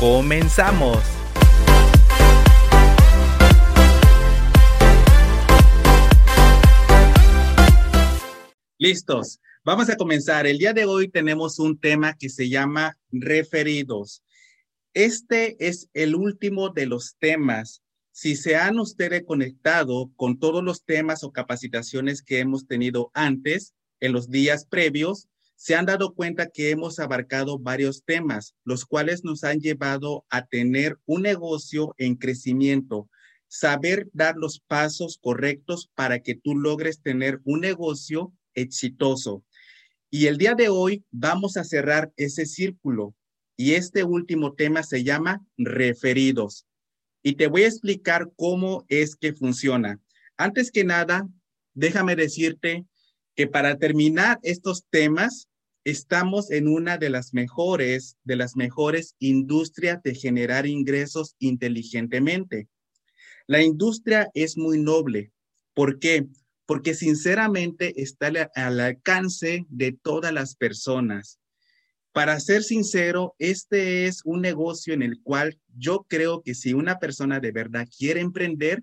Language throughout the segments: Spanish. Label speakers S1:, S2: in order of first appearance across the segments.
S1: ¡Comenzamos! Listos, vamos a comenzar. El día de hoy tenemos un tema que se llama referidos. Este es el último de los temas. Si se han ustedes conectado con todos los temas o capacitaciones que hemos tenido antes, en los días previos, se han dado cuenta que hemos abarcado varios temas, los cuales nos han llevado a tener un negocio en crecimiento, saber dar los pasos correctos para que tú logres tener un negocio exitoso. Y el día de hoy vamos a cerrar ese círculo y este último tema se llama referidos. Y te voy a explicar cómo es que funciona. Antes que nada, déjame decirte que para terminar estos temas, estamos en una de las mejores, de las mejores industrias de generar ingresos inteligentemente. La industria es muy noble. ¿Por qué? Porque sinceramente está al alcance de todas las personas. Para ser sincero, este es un negocio en el cual yo creo que si una persona de verdad quiere emprender,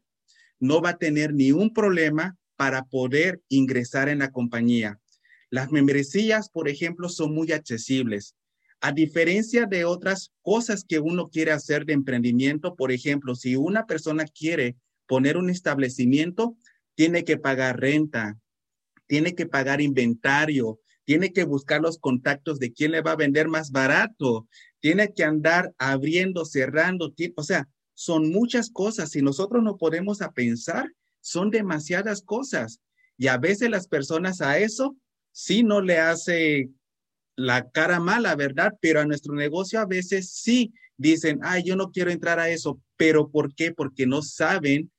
S1: no va a tener ni un problema para poder ingresar en la compañía. Las membresías, por ejemplo, son muy accesibles. A diferencia de otras cosas que uno quiere hacer de emprendimiento, por ejemplo, si una persona quiere poner un establecimiento, tiene que pagar renta, tiene que pagar inventario, tiene que buscar los contactos de quién le va a vender más barato, tiene que andar abriendo, cerrando, o sea, son muchas cosas. Si nosotros no podemos a pensar, son demasiadas cosas. Y a veces las personas a eso sí no le hace la cara mala, ¿verdad? Pero a nuestro negocio a veces sí dicen, ay, yo no quiero entrar a eso, pero ¿por qué? Porque no saben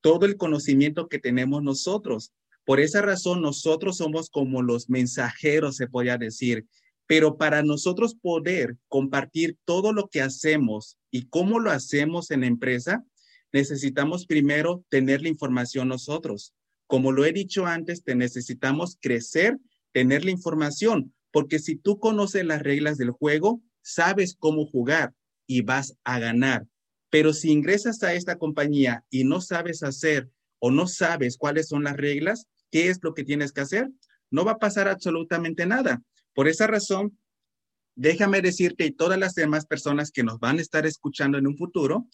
S1: todo el conocimiento que tenemos nosotros. Por esa razón, nosotros somos como los mensajeros, se podría decir. Pero para nosotros poder compartir todo lo que hacemos y cómo lo hacemos en la empresa, necesitamos primero tener la información nosotros. Como lo he dicho antes, te necesitamos crecer tener la información, porque si tú conoces las reglas del juego, sabes cómo jugar y vas a ganar. Pero si ingresas a esta compañía y no sabes hacer o no sabes cuáles son las reglas, ¿qué es lo que tienes que hacer? No va a pasar absolutamente nada. Por esa razón, déjame decirte y todas las demás personas que nos van a estar escuchando en un futuro,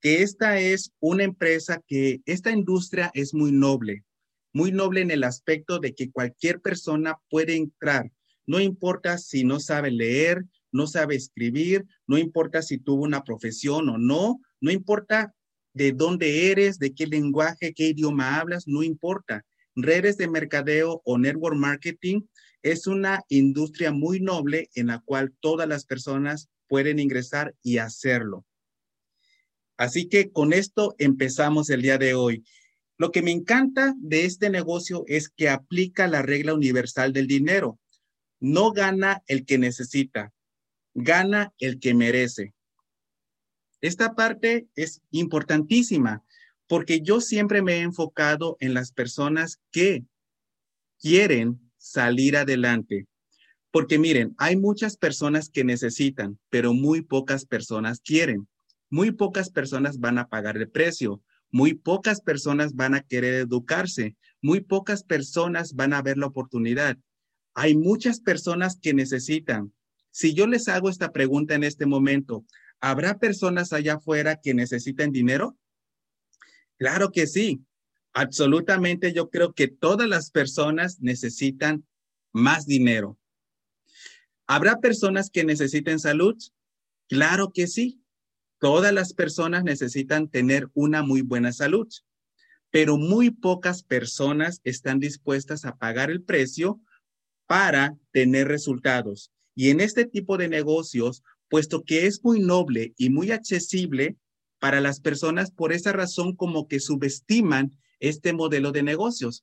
S1: que esta es una empresa que esta industria es muy noble muy noble en el aspecto de que cualquier persona puede entrar, no importa si no sabe leer, no sabe escribir, no importa si tuvo una profesión o no, no importa de dónde eres, de qué lenguaje, qué idioma hablas, no importa. Redes de mercadeo o network marketing es una industria muy noble en la cual todas las personas pueden ingresar y hacerlo. Así que con esto empezamos el día de hoy. Lo que me encanta de este negocio es que aplica la regla universal del dinero. No gana el que necesita, gana el que merece. Esta parte es importantísima porque yo siempre me he enfocado en las personas que quieren salir adelante. Porque miren, hay muchas personas que necesitan, pero muy pocas personas quieren. Muy pocas personas van a pagar el precio. Muy pocas personas van a querer educarse, muy pocas personas van a ver la oportunidad. Hay muchas personas que necesitan. Si yo les hago esta pregunta en este momento, ¿habrá personas allá afuera que necesiten dinero? Claro que sí. Absolutamente yo creo que todas las personas necesitan más dinero. ¿Habrá personas que necesiten salud? Claro que sí. Todas las personas necesitan tener una muy buena salud, pero muy pocas personas están dispuestas a pagar el precio para tener resultados. Y en este tipo de negocios, puesto que es muy noble y muy accesible para las personas por esa razón como que subestiman este modelo de negocios.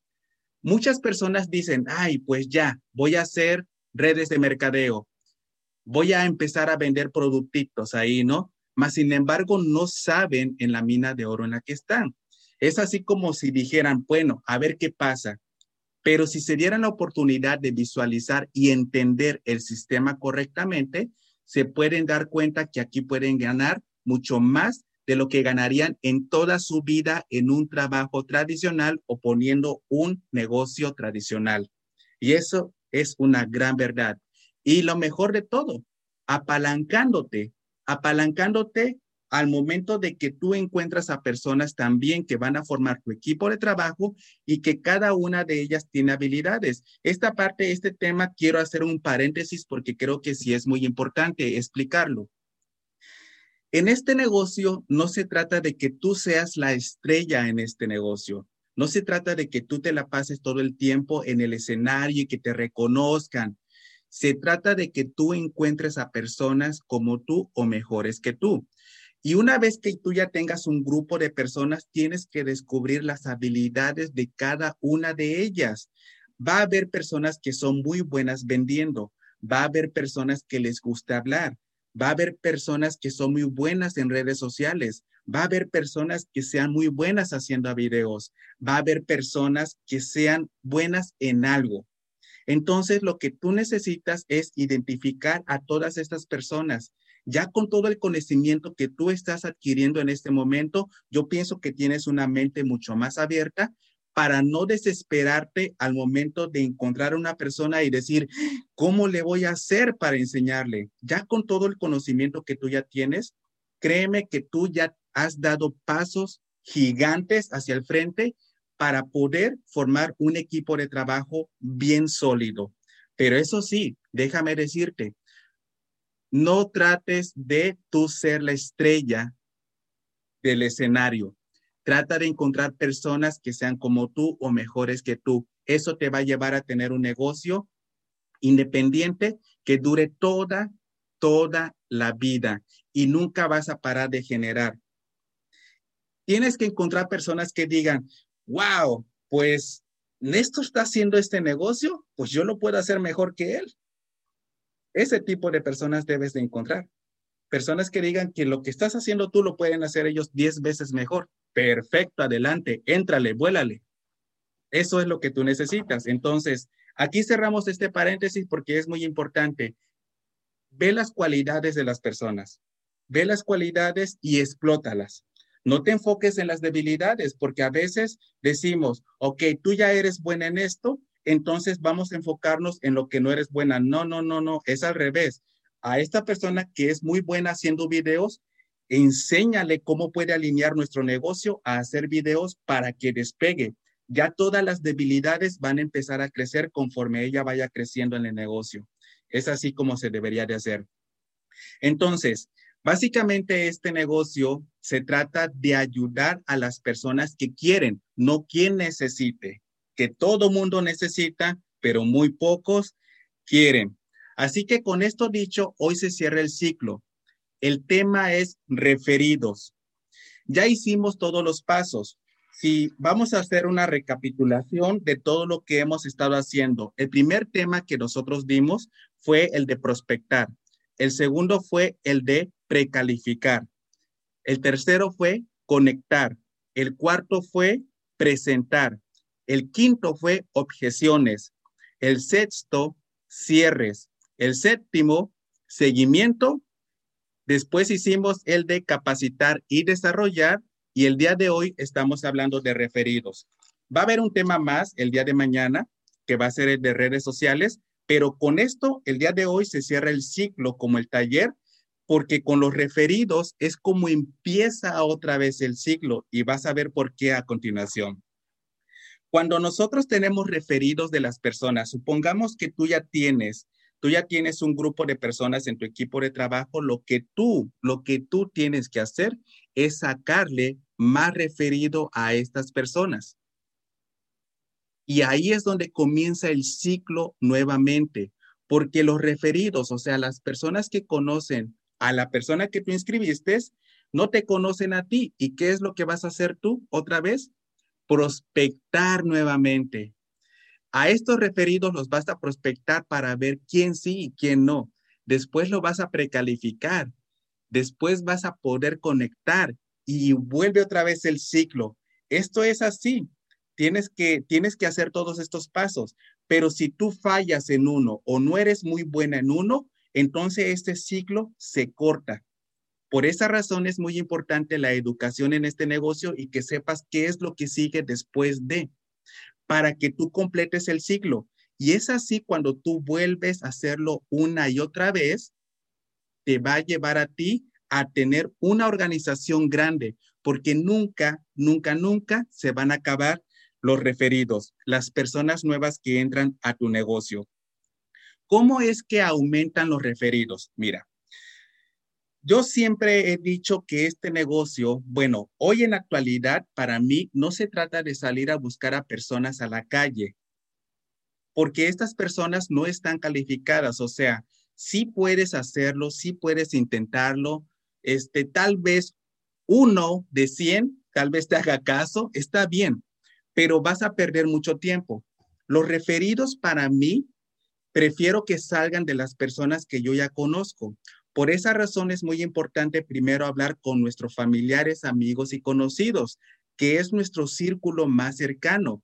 S1: Muchas personas dicen, ay, pues ya, voy a hacer redes de mercadeo, voy a empezar a vender productitos ahí, ¿no? Mas, sin embargo, no saben en la mina de oro en la que están. Es así como si dijeran, bueno, a ver qué pasa. Pero si se dieran la oportunidad de visualizar y entender el sistema correctamente, se pueden dar cuenta que aquí pueden ganar mucho más de lo que ganarían en toda su vida en un trabajo tradicional o poniendo un negocio tradicional. Y eso es una gran verdad. Y lo mejor de todo, apalancándote, apalancándote al momento de que tú encuentras a personas también que van a formar tu equipo de trabajo y que cada una de ellas tiene habilidades. Esta parte, este tema, quiero hacer un paréntesis porque creo que sí es muy importante explicarlo. En este negocio no se trata de que tú seas la estrella en este negocio. No se trata de que tú te la pases todo el tiempo en el escenario y que te reconozcan. Se trata de que tú encuentres a personas como tú o mejores que tú. Y una vez que tú ya tengas un grupo de personas, tienes que descubrir las habilidades de cada una de ellas. Va a haber personas que son muy buenas vendiendo, va a haber personas que les gusta hablar, Va a haber personas que son muy buenas en redes sociales. Va a haber personas que sean muy buenas haciendo videos. Va a haber personas que sean buenas en algo. Entonces, lo que tú necesitas es identificar a todas estas personas. Ya con todo el conocimiento que tú estás adquiriendo en este momento, yo pienso que tienes una mente mucho más abierta para no desesperarte al momento de encontrar a una persona y decir, ¿cómo le voy a hacer para enseñarle? Ya con todo el conocimiento que tú ya tienes, créeme que tú ya has dado pasos gigantes hacia el frente para poder formar un equipo de trabajo bien sólido. Pero eso sí, déjame decirte, no trates de tú ser la estrella del escenario. Trata de encontrar personas que sean como tú o mejores que tú. Eso te va a llevar a tener un negocio independiente que dure toda, toda la vida y nunca vas a parar de generar. Tienes que encontrar personas que digan, wow, pues Néstor está haciendo este negocio, pues yo lo puedo hacer mejor que él. Ese tipo de personas debes de encontrar. Personas que digan que lo que estás haciendo tú lo pueden hacer ellos diez veces mejor. Perfecto, adelante, éntrale, vuélale. Eso es lo que tú necesitas. Entonces, aquí cerramos este paréntesis porque es muy importante. Ve las cualidades de las personas, ve las cualidades y explótalas. No te enfoques en las debilidades porque a veces decimos, ok, tú ya eres buena en esto, entonces vamos a enfocarnos en lo que no eres buena. No, no, no, no, es al revés. A esta persona que es muy buena haciendo videos, enséñale cómo puede alinear nuestro negocio a hacer videos para que despegue. Ya todas las debilidades van a empezar a crecer conforme ella vaya creciendo en el negocio. Es así como se debería de hacer. Entonces, básicamente este negocio se trata de ayudar a las personas que quieren, no quien necesite, que todo mundo necesita, pero muy pocos quieren. Así que con esto dicho, hoy se cierra el ciclo. El tema es referidos. Ya hicimos todos los pasos. Si vamos a hacer una recapitulación de todo lo que hemos estado haciendo, el primer tema que nosotros dimos fue el de prospectar. El segundo fue el de precalificar. El tercero fue conectar. El cuarto fue presentar. El quinto fue objeciones. El sexto, cierres. El séptimo, seguimiento Después hicimos el de capacitar y desarrollar y el día de hoy estamos hablando de referidos. Va a haber un tema más el día de mañana que va a ser el de redes sociales, pero con esto el día de hoy se cierra el ciclo como el taller porque con los referidos es como empieza otra vez el ciclo y vas a ver por qué a continuación. Cuando nosotros tenemos referidos de las personas, supongamos que tú ya tienes tú ya tienes un grupo de personas en tu equipo de trabajo, lo que tú, lo que tú tienes que hacer es sacarle más referido a estas personas. Y ahí es donde comienza el ciclo nuevamente, porque los referidos, o sea, las personas que conocen a la persona que tú inscribiste, no te conocen a ti. ¿Y qué es lo que vas a hacer tú otra vez? Prospectar nuevamente. A estos referidos los vas a prospectar para ver quién sí y quién no. Después lo vas a precalificar. Después vas a poder conectar y vuelve otra vez el ciclo. Esto es así. Tienes que, tienes que hacer todos estos pasos. Pero si tú fallas en uno o no eres muy buena en uno, entonces este ciclo se corta. Por esa razón es muy importante la educación en este negocio y que sepas qué es lo que sigue después de, para que tú completes el ciclo. Y es así cuando tú vuelves a hacerlo una y otra vez, te va a llevar a ti a tener una organización grande, porque nunca, nunca, nunca se van a acabar los referidos, las personas nuevas que entran a tu negocio. ¿Cómo es que aumentan los referidos? Mira, yo siempre he dicho que este negocio, bueno, hoy en la actualidad, para mí no se trata de salir a buscar a personas a la calle, porque estas personas no están calificadas, o sea, sí puedes hacerlo, sí puedes intentarlo, este, tal vez uno de 100, tal vez te haga caso, está bien, pero vas a perder mucho tiempo. Los referidos para mí, prefiero que salgan de las personas que yo ya conozco. Por esa razón es muy importante primero hablar con nuestros familiares, amigos y conocidos, que es nuestro círculo más cercano.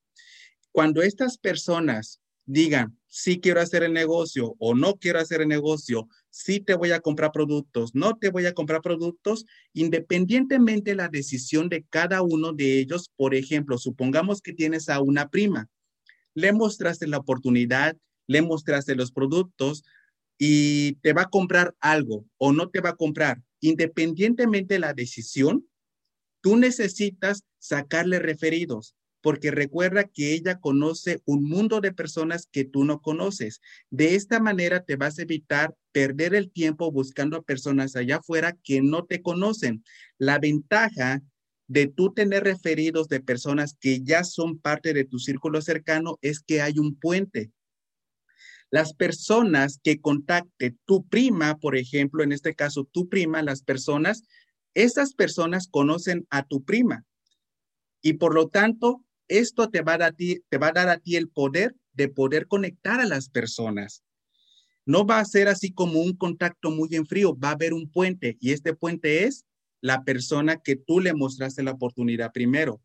S1: Cuando estas personas digan, sí quiero hacer el negocio o no quiero hacer el negocio, sí te voy a comprar productos, no te voy a comprar productos, independientemente de la decisión de cada uno de ellos. Por ejemplo, supongamos que tienes a una prima, le mostraste la oportunidad, le mostraste los productos y te va a comprar algo o no te va a comprar, independientemente de la decisión, tú necesitas sacarle referidos porque recuerda que ella conoce un mundo de personas que tú no conoces. De esta manera te vas a evitar perder el tiempo buscando a personas allá afuera que no te conocen. La ventaja de tú tener referidos de personas que ya son parte de tu círculo cercano es que hay un puente. Las personas que contacte tu prima, por ejemplo, en este caso tu prima, las personas, esas personas conocen a tu prima. Y por lo tanto, esto te va, a dar ti, te va a dar a ti el poder de poder conectar a las personas. No va a ser así como un contacto muy en frío, va a haber un puente y este puente es la persona que tú le mostraste la oportunidad primero.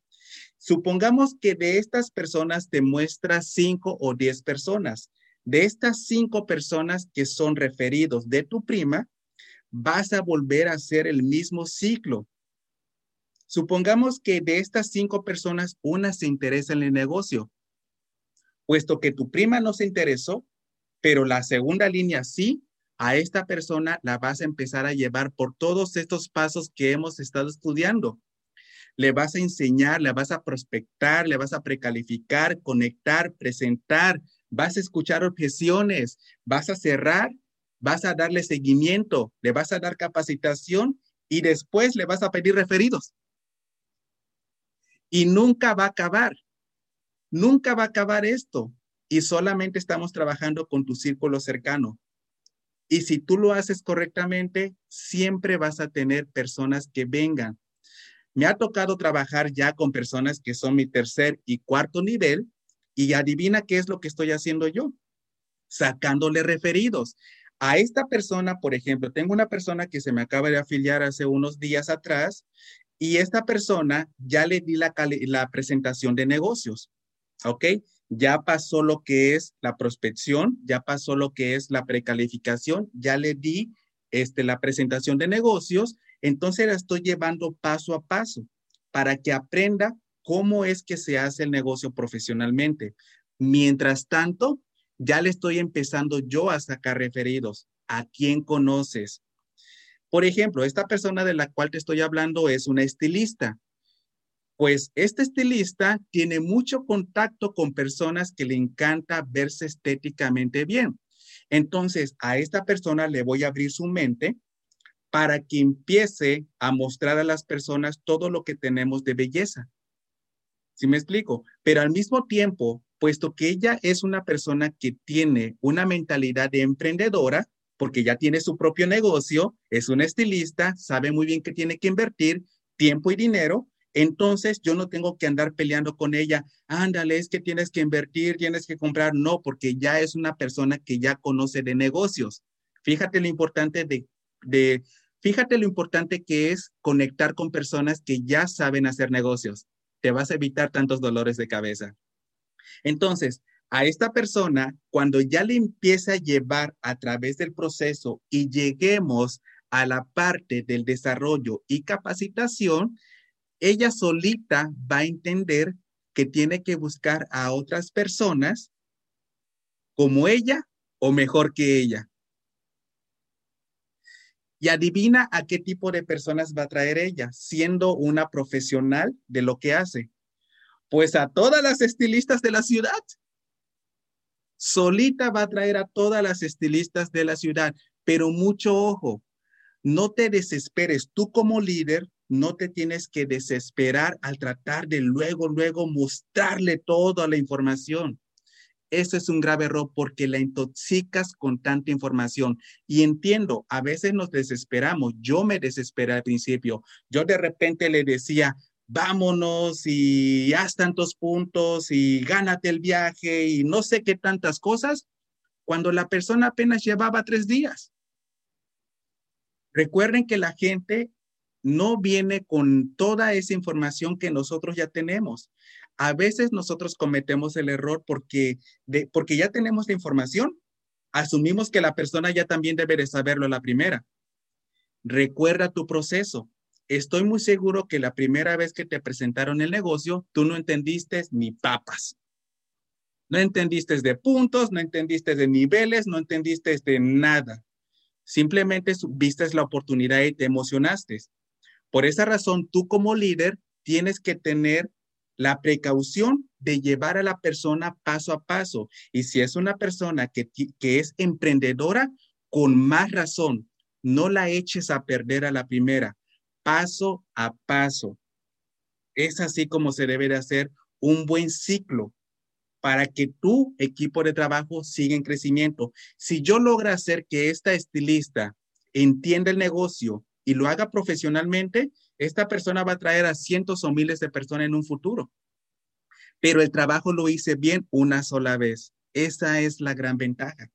S1: Supongamos que de estas personas te muestras cinco o diez personas. De estas cinco personas que son referidos de tu prima, vas a volver a hacer el mismo ciclo. Supongamos que de estas cinco personas, una se interesa en el negocio. Puesto que tu prima no se interesó, pero la segunda línea sí, a esta persona la vas a empezar a llevar por todos estos pasos que hemos estado estudiando. Le vas a enseñar, le vas a prospectar, le vas a precalificar, conectar, presentar, vas a escuchar objeciones, vas a cerrar, vas a darle seguimiento, le vas a dar capacitación y después le vas a pedir referidos y nunca va a acabar. Nunca va a acabar esto y solamente estamos trabajando con tu círculo cercano. Y si tú lo haces correctamente, siempre vas a tener personas que vengan. Me ha tocado trabajar ya con personas que son mi tercer y cuarto nivel y adivina qué es lo que estoy haciendo yo, sacándole referidos. A esta persona, por ejemplo, tengo una persona que se me acaba de afiliar hace unos días atrás y esta persona ya le di la, la presentación de negocios, ¿ok? Ya pasó lo que es la prospección, ya pasó lo que es la precalificación, ya le di este, la presentación de negocios, entonces la estoy llevando paso a paso para que aprenda cómo es que se hace el negocio profesionalmente. Mientras tanto, ya le estoy empezando yo a sacar referidos. ¿A quién conoces? Por ejemplo, esta persona de la cual te estoy hablando es una estilista. Pues este estilista tiene mucho contacto con personas que le encanta verse estéticamente bien. Entonces, a esta persona le voy a abrir su mente para que empiece a mostrar a las personas todo lo que tenemos de belleza. ¿Sí me explico? Pero al mismo tiempo, puesto que ella es una persona que tiene una mentalidad de emprendedora, porque ya tiene su propio negocio, es un estilista, sabe muy bien que tiene que invertir tiempo y dinero. Entonces yo no tengo que andar peleando con ella, ándale, es que tienes que invertir, tienes que comprar, no, porque ya es una persona que ya conoce de negocios. Fíjate lo importante de, de fíjate lo importante que es conectar con personas que ya saben hacer negocios. Te vas a evitar tantos dolores de cabeza. Entonces, a esta persona, cuando ya le empieza a llevar a través del proceso y lleguemos a la parte del desarrollo y capacitación, ella solita va a entender que tiene que buscar a otras personas como ella o mejor que ella. Y adivina a qué tipo de personas va a traer ella, siendo una profesional de lo que hace. Pues a todas las estilistas de la ciudad. Solita va a traer a todas las estilistas de la ciudad, pero mucho ojo, no te desesperes. Tú como líder no te tienes que desesperar al tratar de luego, luego mostrarle toda la información. Eso es un grave error porque la intoxicas con tanta información. Y entiendo, a veces nos desesperamos. Yo me desesperé al principio. Yo de repente le decía, vámonos y haz tantos puntos y gánate el viaje y no sé qué tantas cosas, cuando la persona apenas llevaba tres días. Recuerden que la gente no viene con toda esa información que nosotros ya tenemos. A veces nosotros cometemos el error porque, porque ya tenemos la información, asumimos que la persona ya también debe de saberlo la primera. Recuerda tu proceso estoy muy seguro que la primera vez que te presentaron el negocio, tú no entendiste ni papas. No entendiste de puntos, no entendiste de niveles, no entendiste de nada. Simplemente viste la oportunidad y te emocionaste. Por esa razón, tú como líder tienes que tener la precaución de llevar a la persona paso a paso. Y si es una persona que, que es emprendedora, con más razón, no la eches a perder a la primera paso a paso. Es así como se debe de hacer un buen ciclo para que tu equipo de trabajo siga en crecimiento. Si yo logro hacer que esta estilista entienda el negocio y lo haga profesionalmente, esta persona va a traer a cientos o miles de personas en un futuro. Pero el trabajo lo hice bien una sola vez. Esa es la gran ventaja.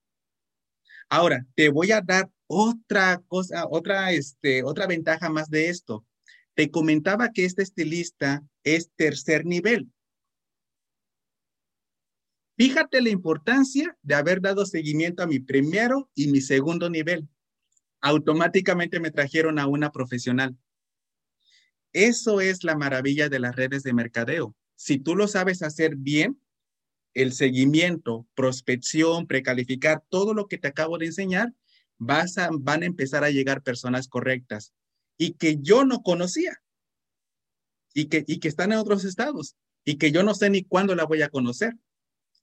S1: Ahora, te voy a dar otra cosa, otra, este, otra ventaja más de esto. Te comentaba que este estilista es tercer nivel. Fíjate la importancia de haber dado seguimiento a mi primero y mi segundo nivel. Automáticamente me trajeron a una profesional. Eso es la maravilla de las redes de mercadeo. Si tú lo sabes hacer bien, el seguimiento, prospección, precalificar, todo lo que te acabo de enseñar, vas a, van a empezar a llegar personas correctas y que yo no conocía y que, y que están en otros estados y que yo no sé ni cuándo la voy a conocer.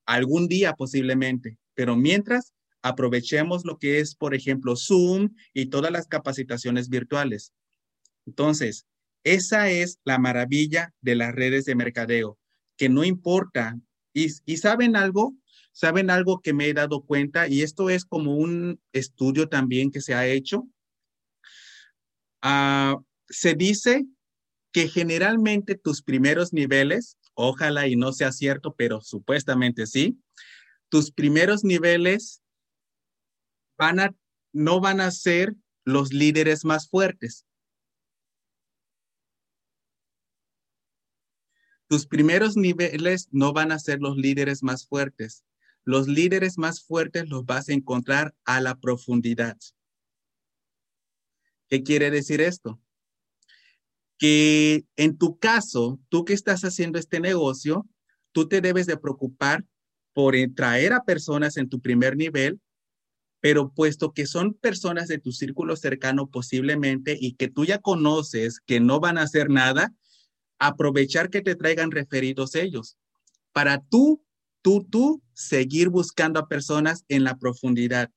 S1: Algún día posiblemente, pero mientras aprovechemos lo que es, por ejemplo, Zoom y todas las capacitaciones virtuales. Entonces, esa es la maravilla de las redes de mercadeo, que no importa. Y, y saben algo, ¿Saben algo que me he dado cuenta? Y esto es como un estudio también que se ha hecho. Ah, se dice que generalmente tus primeros niveles, ojalá y no sea cierto, pero supuestamente sí, tus primeros niveles van a, no van a ser los líderes más fuertes. Tus primeros niveles no van a ser los líderes más fuertes. Los líderes más fuertes los vas a encontrar a la profundidad. ¿Qué quiere decir esto? Que en tu caso, tú que estás haciendo este negocio, tú te debes de preocupar por traer a personas en tu primer nivel, pero puesto que son personas de tu círculo cercano posiblemente y que tú ya conoces que no van a hacer nada, aprovechar que te traigan referidos ellos. Para tú tú, tú, seguir buscando a personas en la profundidad.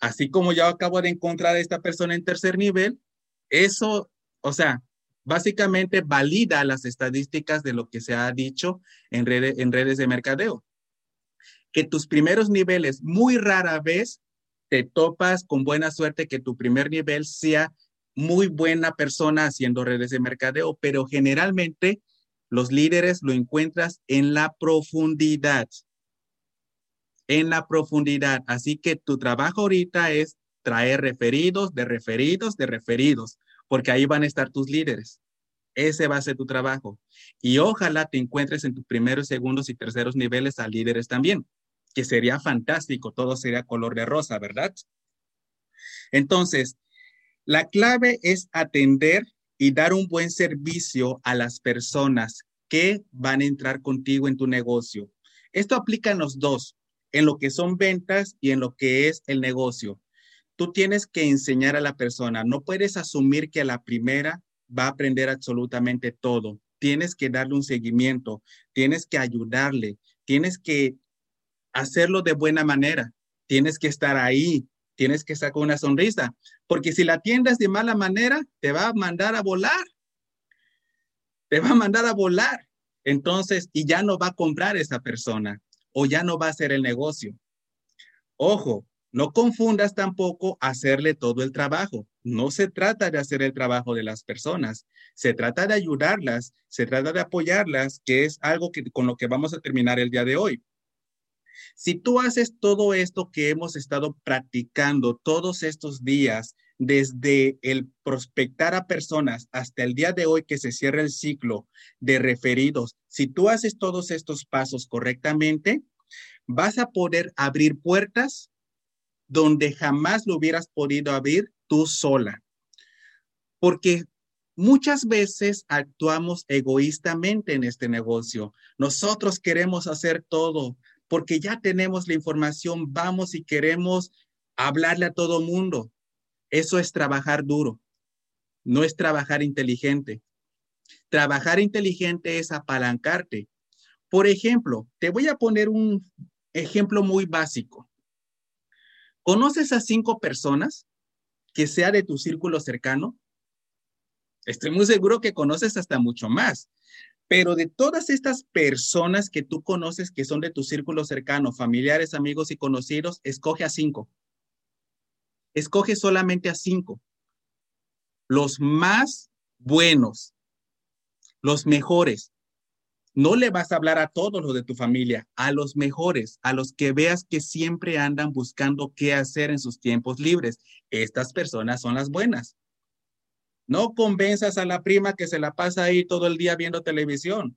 S1: Así como yo acabo de encontrar a esta persona en tercer nivel, eso, o sea, básicamente valida las estadísticas de lo que se ha dicho en, en redes de mercadeo. Que tus primeros niveles muy rara vez te topas con buena suerte que tu primer nivel sea muy buena persona haciendo redes de mercadeo, pero generalmente los líderes lo encuentras en la profundidad. En la profundidad. Así que tu trabajo ahorita es traer referidos, de referidos, de referidos, porque ahí van a estar tus líderes. Ese va a ser tu trabajo. Y ojalá te encuentres en tus primeros, segundos y terceros niveles a líderes también, que sería fantástico, todo sería color de rosa, ¿verdad? Entonces, la clave es atender y dar un buen servicio a las personas que van a entrar contigo en tu negocio. Esto aplica en los dos, en lo que son ventas y en lo que es el negocio. Tú tienes que enseñar a la persona, no puedes asumir que a la primera va a aprender absolutamente todo. Tienes que darle un seguimiento, tienes que ayudarle, tienes que hacerlo de buena manera, tienes que estar ahí, tienes que sacar una sonrisa, porque si la atiendes de mala manera, te va a mandar a volar. Te va a mandar a volar. Entonces, y ya no va a comprar esa persona o ya no va a hacer el negocio. Ojo, no confundas tampoco hacerle todo el trabajo. No se trata de hacer el trabajo de las personas, se trata de ayudarlas, se trata de apoyarlas, que es algo que, con lo que vamos a terminar el día de hoy. Si tú haces todo esto que hemos estado practicando todos estos días, desde el prospectar a personas hasta el día de hoy que se cierra el ciclo de referidos, si tú haces todos estos pasos correctamente, vas a poder abrir puertas donde jamás lo hubieras podido abrir tú sola. Porque muchas veces actuamos egoístamente en este negocio. Nosotros queremos hacer todo porque ya tenemos la información, vamos y queremos hablarle a todo mundo. Eso es trabajar duro, no es trabajar inteligente. Trabajar inteligente es apalancarte. Por ejemplo, te voy a poner un ejemplo muy básico. ¿Conoces a cinco personas que sea de tu círculo cercano? Estoy muy seguro que conoces hasta mucho más. Pero de todas estas personas que tú conoces que son de tu círculo cercano, familiares, amigos y conocidos, escoge a cinco. Escoge solamente a cinco. Los más buenos, los mejores, no le vas a hablar a todos los de tu familia, a los mejores, a los que veas que siempre andan buscando qué hacer en sus tiempos libres. Estas personas son las buenas. No convenzas a la prima que se la pasa ahí todo el día viendo televisión.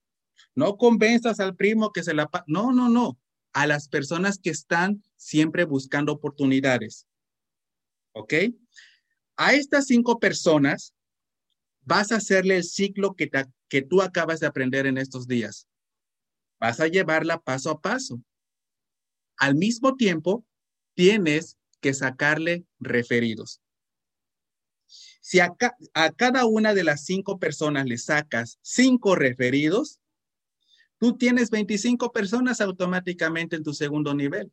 S1: No convenzas al primo que se la pasa. No, no, no. A las personas que están siempre buscando oportunidades. ¿Ok? A estas cinco personas vas a hacerle el ciclo que, que tú acabas de aprender en estos días. Vas a llevarla paso a paso. Al mismo tiempo, tienes que sacarle referidos. Si a, cada una de las cinco personas le sacas cinco referidos, tú tienes 25 personas automáticamente en tu segundo nivel.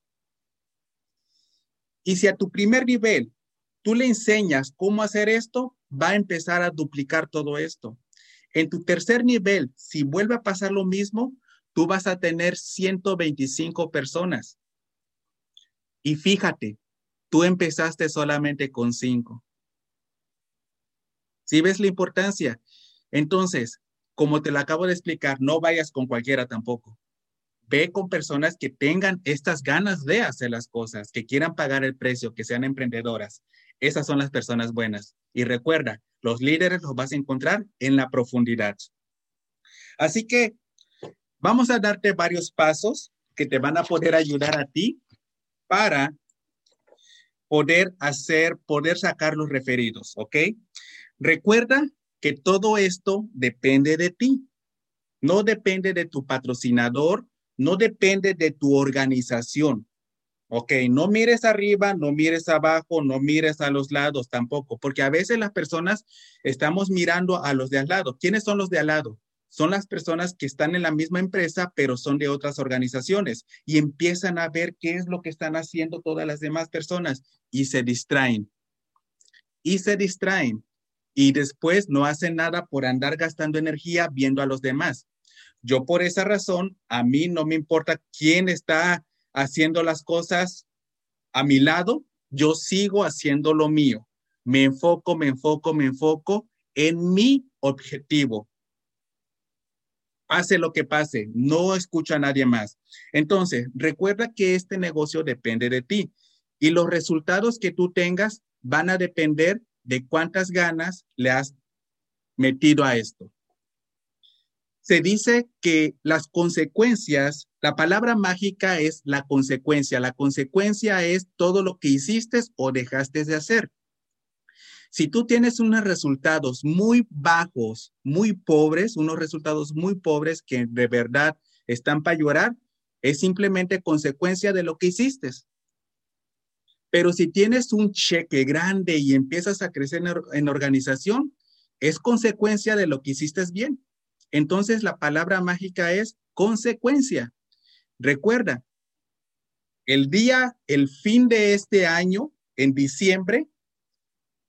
S1: Y si a tu primer nivel tú le enseñas cómo hacer esto, va a empezar a duplicar todo esto. En tu tercer nivel, si vuelve a pasar lo mismo, tú vas a tener 125 personas. Y fíjate, tú empezaste solamente con cinco. ¿Sí ves la importancia? Entonces, como te lo acabo de explicar, no vayas con cualquiera tampoco. Ve con personas que tengan estas ganas de hacer las cosas, que quieran pagar el precio, que sean emprendedoras. Esas son las personas buenas. Y recuerda, los líderes los vas a encontrar en la profundidad. Así que vamos a darte varios pasos que te van a poder ayudar a ti para poder hacer, poder sacar los referidos, ¿ok? Recuerda que todo esto depende de ti. No depende de tu patrocinador, no depende de tu organización. Ok, no mires arriba, no mires abajo, no mires a los lados tampoco, porque a veces las personas estamos mirando a los de al lado. ¿Quiénes son los de al lado? Son las personas que están en la misma empresa, pero son de otras organizaciones y empiezan a ver qué es lo que están haciendo todas las demás personas y se distraen. Y se distraen. Y después no hacen nada por andar gastando energía viendo a los demás. Yo por esa razón, a mí no me importa quién está haciendo las cosas a mi lado, yo sigo haciendo lo mío. Me enfoco, me enfoco, me enfoco en mi objetivo. Hace lo que pase, no escucha a nadie más. Entonces, recuerda que este negocio depende de ti y los resultados que tú tengas van a depender de cuántas ganas le has metido a esto. Se dice que las consecuencias, la palabra mágica es la consecuencia. La consecuencia es todo lo que hiciste o dejaste de hacer. Si tú tienes unos resultados muy bajos, muy pobres, unos resultados muy pobres que de verdad están para llorar, es simplemente consecuencia de lo que hiciste. Pero si tienes un cheque grande y empiezas a crecer en, en organización, es consecuencia de lo que hiciste bien. Entonces la palabra mágica es consecuencia. Recuerda, el día, el fin de este año, en diciembre,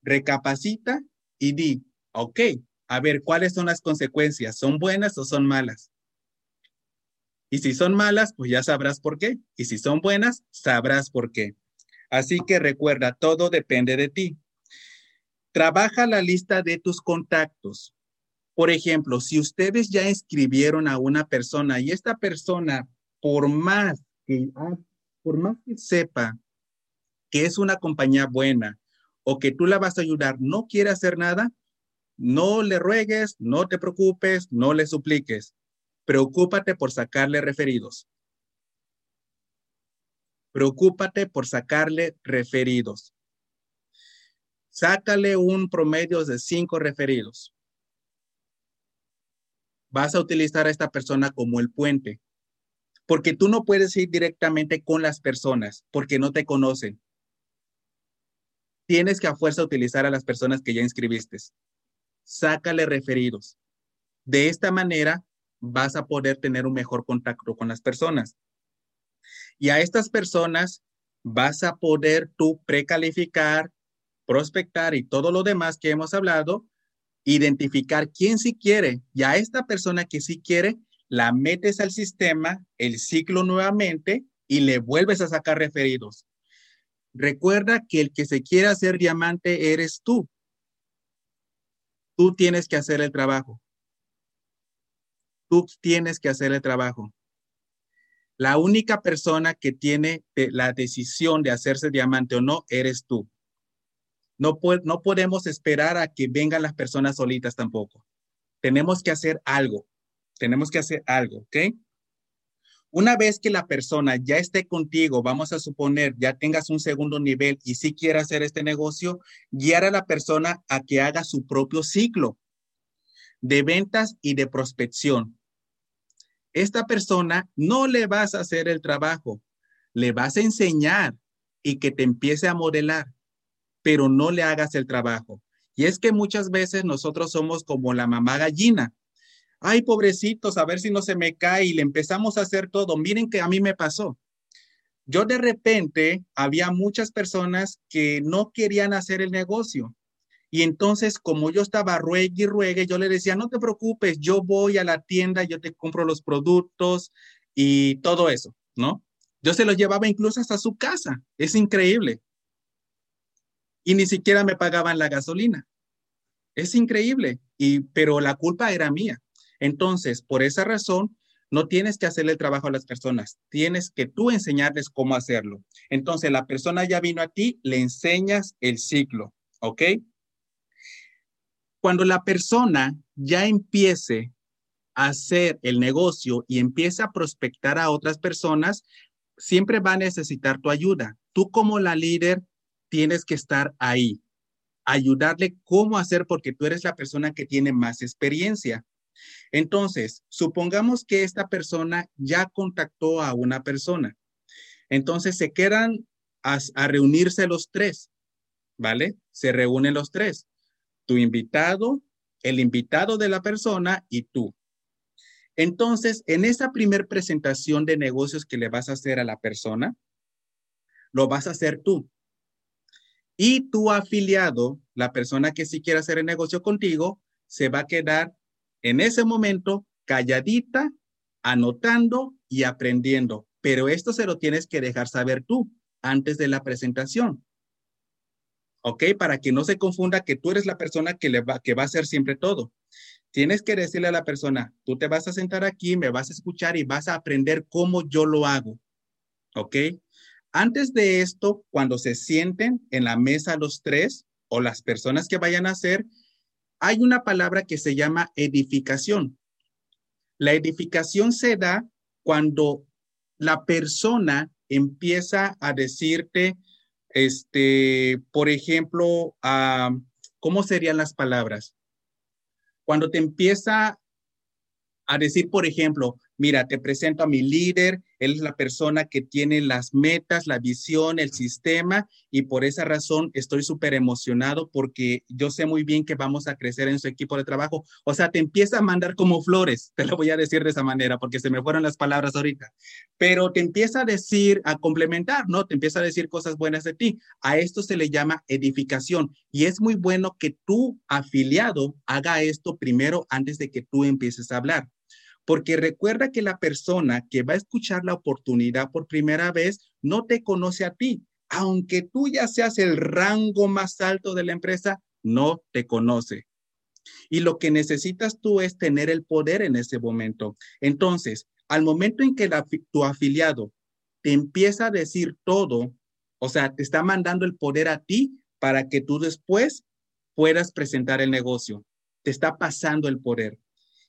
S1: recapacita y di, ok, a ver, ¿cuáles son las consecuencias? ¿Son buenas o son malas? Y si son malas, pues ya sabrás por qué. Y si son buenas, sabrás por qué. Así que recuerda, todo depende de ti. Trabaja la lista de tus contactos. Por ejemplo, si ustedes ya inscribieron a una persona y esta persona, por más que, ah, por más que sepa que es una compañía buena, o que tú la vas a ayudar no quiere hacer nada, no le ruegues, no te preocupes, no le supliques. Preocúpate por sacarle referidos. Preocúpate por sacarle referidos. Sácale un promedio de cinco referidos. Vas a utilizar a esta persona como el puente, porque tú no puedes ir directamente con las personas porque no te conocen tienes que a fuerza utilizar a las personas que ya inscribiste. Sácale referidos. De esta manera vas a poder tener un mejor contacto con las personas. Y a estas personas vas a poder tú precalificar, prospectar y todo lo demás que hemos hablado, identificar quién sí quiere. Y a esta persona que sí quiere, la metes al sistema, el ciclo nuevamente y le vuelves a sacar referidos. Recuerda que el que se quiere hacer diamante eres tú. Tú tienes que hacer el trabajo. Tú tienes que hacer el trabajo. La única persona que tiene la decisión de hacerse diamante o no eres tú. No, no podemos esperar a que vengan las personas solitas tampoco. Tenemos que hacer algo. Tenemos que hacer algo, ¿ok? Una vez que la persona ya esté contigo, vamos a suponer, ya tengas un segundo nivel y si quiere hacer este negocio, guiar a la persona a que haga su propio ciclo de ventas y de prospección. Esta persona no le vas a hacer el trabajo, le vas a enseñar y que te empiece a modelar, pero no le hagas el trabajo. Y es que muchas veces nosotros somos como la mamá gallina ay, pobrecitos, a ver si no se me cae y le empezamos a hacer todo. Miren que a mí me pasó. Yo de repente había muchas personas que no querían hacer el negocio. Y entonces, como yo estaba ruegue y ruegue, yo le decía, no te preocupes, yo voy a la tienda, yo te compro los productos y todo eso, ¿no? Yo se los llevaba incluso hasta su casa. Es increíble. Y ni siquiera me pagaban la gasolina. Es increíble. Y, pero la culpa era mía. Entonces, por esa razón, no tienes que hacerle el trabajo a las personas, tienes que tú enseñarles cómo hacerlo. Entonces, la persona ya vino a ti, le enseñas el ciclo, ¿ok? Cuando la persona ya empiece a hacer el negocio y empieza a prospectar a otras personas, siempre va a necesitar tu ayuda. Tú como la líder tienes que estar ahí, ayudarle cómo hacer porque tú eres la persona que tiene más experiencia. Entonces, supongamos que esta persona ya contactó a una persona. Entonces, se quedan a, reunirse los tres, ¿vale? Se reúnen los tres. Tu invitado, el invitado de la persona y tú. Entonces, en esa primer presentación de negocios que le vas a hacer a la persona, lo vas a hacer tú. Y tu afiliado, la persona que sí quiere hacer el negocio contigo, se va a quedar en ese momento calladita, anotando y aprendiendo. Pero esto se lo tienes que dejar saber tú antes de la presentación. ¿Ok? Para que no se confunda que tú eres la persona que, le va, que va a hacer siempre todo. Tienes que decirle a la persona, tú te vas a sentar aquí, me vas a escuchar y vas a aprender cómo yo lo hago, ¿ok? Antes de esto, cuando se sienten en la mesa los tres o las personas que vayan a hacer, hay una palabra que se llama edificación. La edificación se da cuando la persona empieza a decirte, este, por ejemplo, ¿cómo serían las palabras? Cuando te empieza a decir, por ejemplo, mira, te presento a mi líder, él es la persona que tiene las metas, la visión, el sistema y por esa razón estoy súper emocionado porque yo sé muy bien que vamos a crecer en su equipo de trabajo. O sea, te empieza a mandar como flores, te lo voy a decir de esa manera porque se me fueron las palabras ahorita, pero te empieza a decir, a complementar, ¿no? Te empieza a decir cosas buenas de ti. A esto se le llama edificación y es muy bueno que tu afiliado haga esto primero antes de que tú empieces a hablar. Porque recuerda que la persona que va a escuchar la oportunidad por primera vez no te conoce a ti. Aunque tú ya seas el rango más alto de la empresa, no te conoce. Y lo que necesitas tú es tener el poder en ese momento. Entonces, al momento en que tu afiliado te empieza a decir todo, o sea, te está mandando el poder a ti para que tú después puedas presentar el negocio. Te está pasando el poder.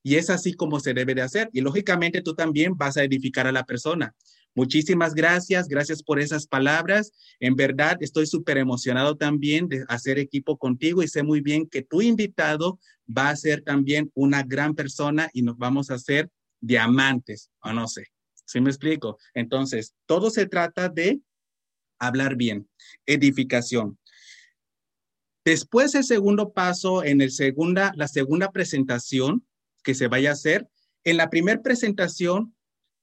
S1: Y es así como se debe de hacer. Y lógicamente tú también vas a edificar a la persona. Muchísimas gracias, gracias por esas palabras. En verdad, estoy súper emocionado también de hacer equipo contigo y sé muy bien que tu invitado va a ser también una gran persona y nos vamos a hacer diamantes, o no sé, ¿sí me explico? Entonces, todo se trata de hablar bien, edificación. Después, el segundo paso, en el segunda, la segunda presentación, que se vaya a hacer. En la primera presentación,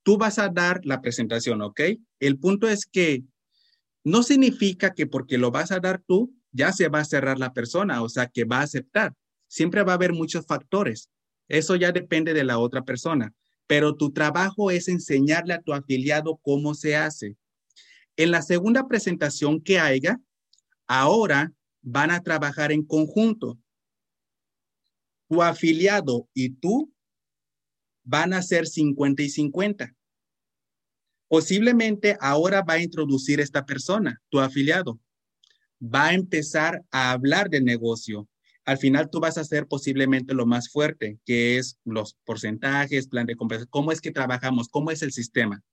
S1: tú vas a dar la presentación, ¿ok? El punto es que no significa que porque lo vas a dar tú, ya se va a cerrar la persona, o sea, que va a aceptar. Siempre va a haber muchos factores. Eso ya depende de la otra persona, pero tu trabajo es enseñarle a tu afiliado cómo se hace. En la segunda presentación que haya, ahora van a trabajar en conjunto tu afiliado y tú van a ser 50 y 50. Posiblemente ahora va a introducir esta persona, tu afiliado. Va a empezar a hablar de negocio. Al final tú vas a hacer posiblemente lo más fuerte, que es los porcentajes, plan de compensación, cómo es que trabajamos, cómo es el sistema.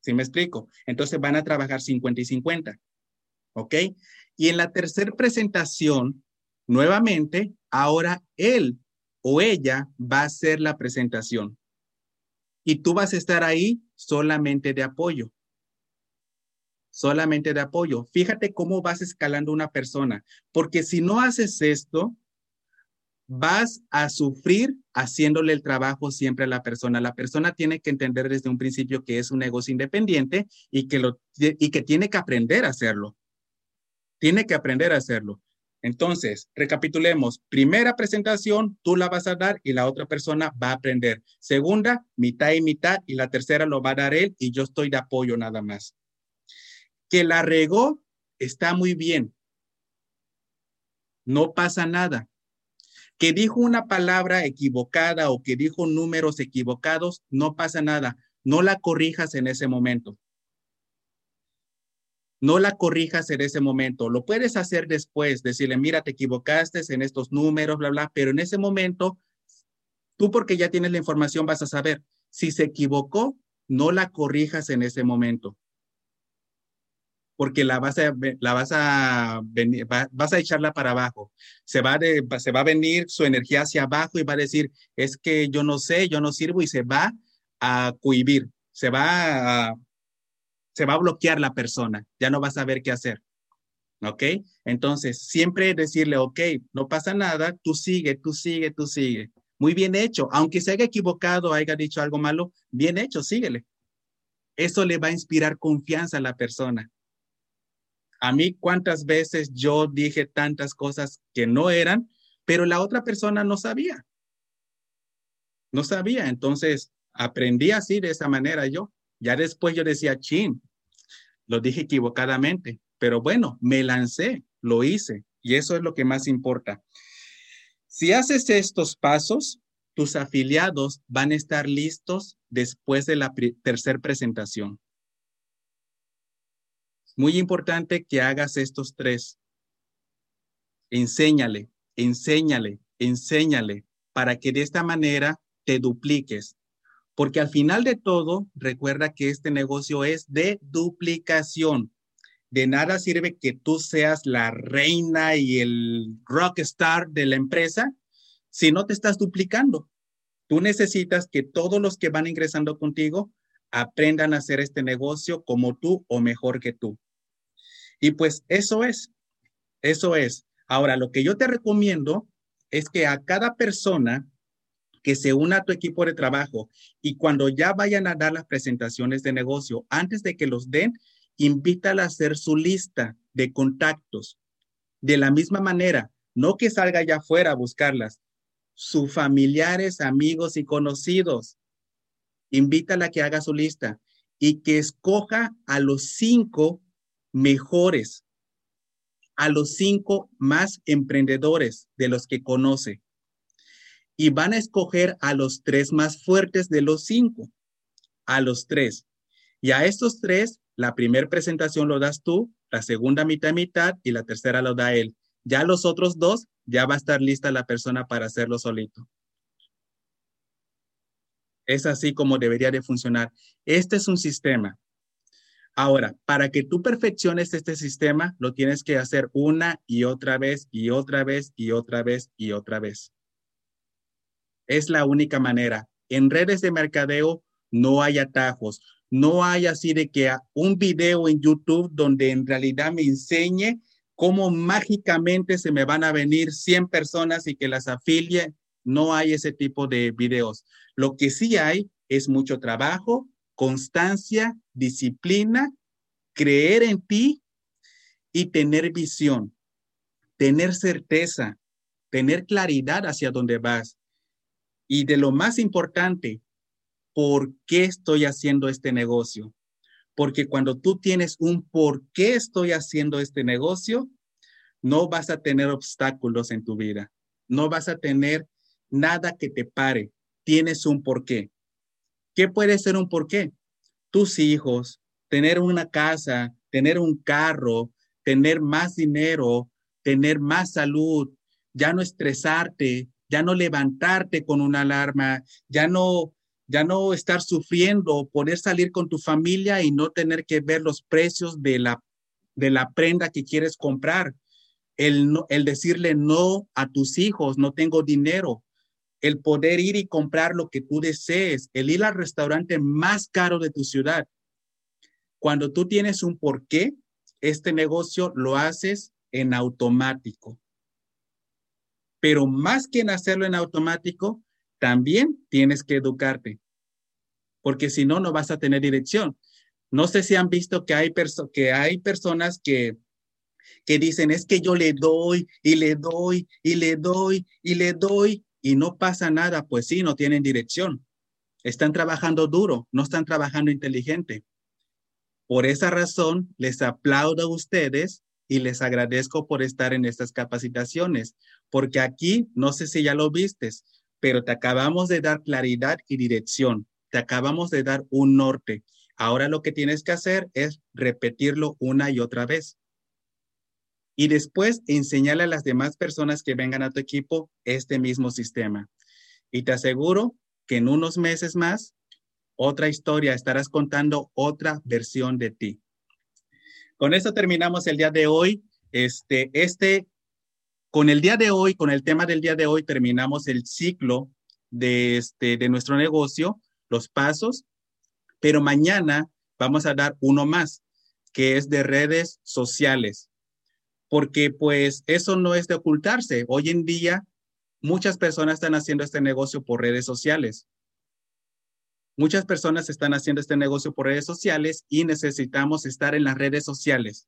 S1: ¿Sí me explico? Entonces van a trabajar 50 y 50. ¿Ok? Y en la tercera presentación, nuevamente, ahora él o ella va a hacer la presentación. Y tú vas a estar ahí solamente de apoyo. Solamente de apoyo. Fíjate cómo vas escalando una persona, porque si no haces esto, vas a sufrir haciéndole el trabajo siempre a la persona. La persona tiene que entender desde un principio que es un negocio independiente y que, lo, y que tiene que aprender a hacerlo. Tiene que aprender a hacerlo. Entonces, recapitulemos. Primera presentación, tú la vas a dar y la otra persona va a aprender. Segunda, mitad y mitad y la tercera lo va a dar él y yo estoy de apoyo nada más. Que la regó, está muy bien. No pasa nada. Que dijo una palabra equivocada o que dijo números equivocados, no pasa nada. No la corrijas en ese momento no la corrijas en ese momento. Lo puedes hacer después, decirle, mira, te equivocaste en estos números, bla, bla, pero en ese momento, tú porque ya tienes la información vas a saber. Si se equivocó, no la corrijas en ese momento. Porque la vas a, la vas a, vas a echarla para abajo. Se va, de, se va a venir su energía hacia abajo y va a decir, es que yo no sé, yo no sirvo y se va a cohibir, se va a, se va a bloquear la persona, ya no va a saber qué hacer. ¿Ok? Entonces, siempre decirle, ok, no pasa nada, tú sigue, tú sigue, tú sigue. Muy bien hecho. Aunque se haya equivocado, haya dicho algo malo, bien hecho, síguele. Eso le va a inspirar confianza a la persona. A mí, cuántas veces yo dije tantas cosas que no eran, pero la otra persona no sabía. No sabía. Entonces, aprendí así de esa manera yo. Ya después yo decía, chin, lo dije equivocadamente, pero bueno, me lancé, lo hice. Y eso es lo que más importa. Si haces estos pasos, tus afiliados van a estar listos después de la tercera presentación. Muy importante que hagas estos tres. Enséñale, enséñale, enséñale, para que de esta manera te dupliques. Porque al final de todo, recuerda que este negocio es de duplicación. De nada sirve que tú seas la reina y el rockstar de la empresa si no te estás duplicando. Tú necesitas que todos los que van ingresando contigo aprendan a hacer este negocio como tú o mejor que tú. Y pues eso es, eso es. Ahora, lo que yo te recomiendo es que a cada persona que se una a tu equipo de trabajo y cuando ya vayan a dar las presentaciones de negocio, antes de que los den, invítala a hacer su lista de contactos. De la misma manera, no que salga allá afuera a buscarlas, sus familiares, amigos y conocidos. Invítala a que haga su lista y que escoja a los cinco mejores, a los cinco más emprendedores de los que conoce. Y van a escoger a los tres más fuertes de los cinco, a los tres. Y a estos tres, la primera presentación lo das tú, la segunda mitad mitad y la tercera lo da él. Ya los otros dos, ya va a estar lista la persona para hacerlo solito. Es así como debería de funcionar. Este es un sistema. Ahora, para que tú perfecciones este sistema, lo tienes que hacer una y otra vez y otra vez y otra vez y otra vez. Es la única manera. En redes de mercadeo no hay atajos. No hay así de que un video en YouTube donde en realidad me enseñe cómo mágicamente se me van a venir 100 personas y que las afilie. No hay ese tipo de videos. Lo que sí hay es mucho trabajo, constancia, disciplina, creer en ti y tener visión, tener certeza, tener claridad hacia dónde vas. Y de lo más importante, ¿por qué estoy haciendo este negocio? Porque cuando tú tienes un por qué estoy haciendo este negocio, no vas a tener obstáculos en tu vida. No vas a tener nada que te pare. Tienes un por qué. ¿Qué puede ser un porqué? Tus hijos, tener una casa, tener un carro, tener más dinero, tener más salud, ya no estresarte, ya no levantarte con una alarma, ya no ya no estar sufriendo, poder salir con tu familia y no tener que ver los precios de la de la prenda que quieres comprar. El, el decirle no a tus hijos, no tengo dinero, el poder ir y comprar lo que tú desees, el ir al restaurante más caro de tu ciudad. Cuando tú tienes un porqué, este negocio lo haces en automático. Pero más que en hacerlo en automático, también tienes que educarte, porque si no, no vas a tener dirección. No sé si han visto que hay, que hay personas que, que dicen, es que yo le doy y le doy y le doy y le doy y no pasa nada, pues sí, no tienen dirección. Están trabajando duro, no están trabajando inteligente. Por esa razón, les aplaudo a ustedes y les agradezco por estar en estas capacitaciones, porque aquí, no sé si ya lo vistes, pero te acabamos de dar claridad y dirección, te acabamos de dar un norte. Ahora lo que tienes que hacer es repetirlo una y otra vez y después enseñarle a las demás personas que vengan a tu equipo este mismo sistema. Y te aseguro que en unos meses más, otra historia, estarás contando otra versión de ti. Con esto terminamos el día de hoy. Este, este, con el día de hoy, con el tema del día de hoy, terminamos el ciclo de, este, de nuestro negocio, los pasos, pero mañana vamos a dar uno más, que es de redes sociales porque pues eso no es de ocultarse. Hoy en día muchas personas están haciendo este negocio por redes sociales. Muchas personas están haciendo este negocio por redes sociales y necesitamos estar en las redes sociales,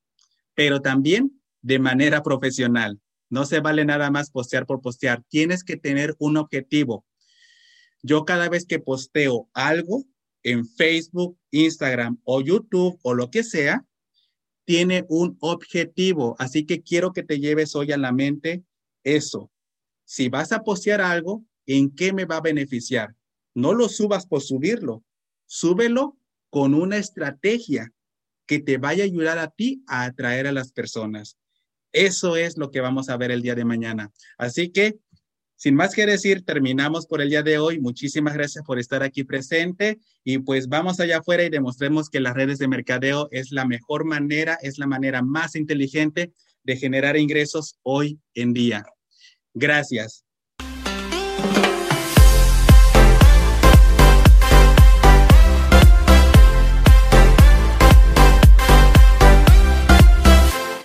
S1: pero también de manera profesional. No se vale nada más postear por postear. Tienes que tener un objetivo. Yo cada vez que posteo algo en Facebook, Instagram o YouTube o lo que sea, tiene un objetivo. Así que quiero que te lleves hoy a la mente eso. Si vas a postear algo, ¿en qué me va a beneficiar? No lo subas por subirlo. Súbelo con una estrategia que te vaya a ayudar a ti a atraer a las personas. Eso es lo que vamos a ver el día de mañana. Así que, sin más que decir, terminamos por el día de hoy. Muchísimas gracias por estar aquí presente y pues vamos allá afuera y demostremos que las redes de mercadeo es la mejor manera, es la manera más inteligente de generar ingresos hoy en día. Gracias.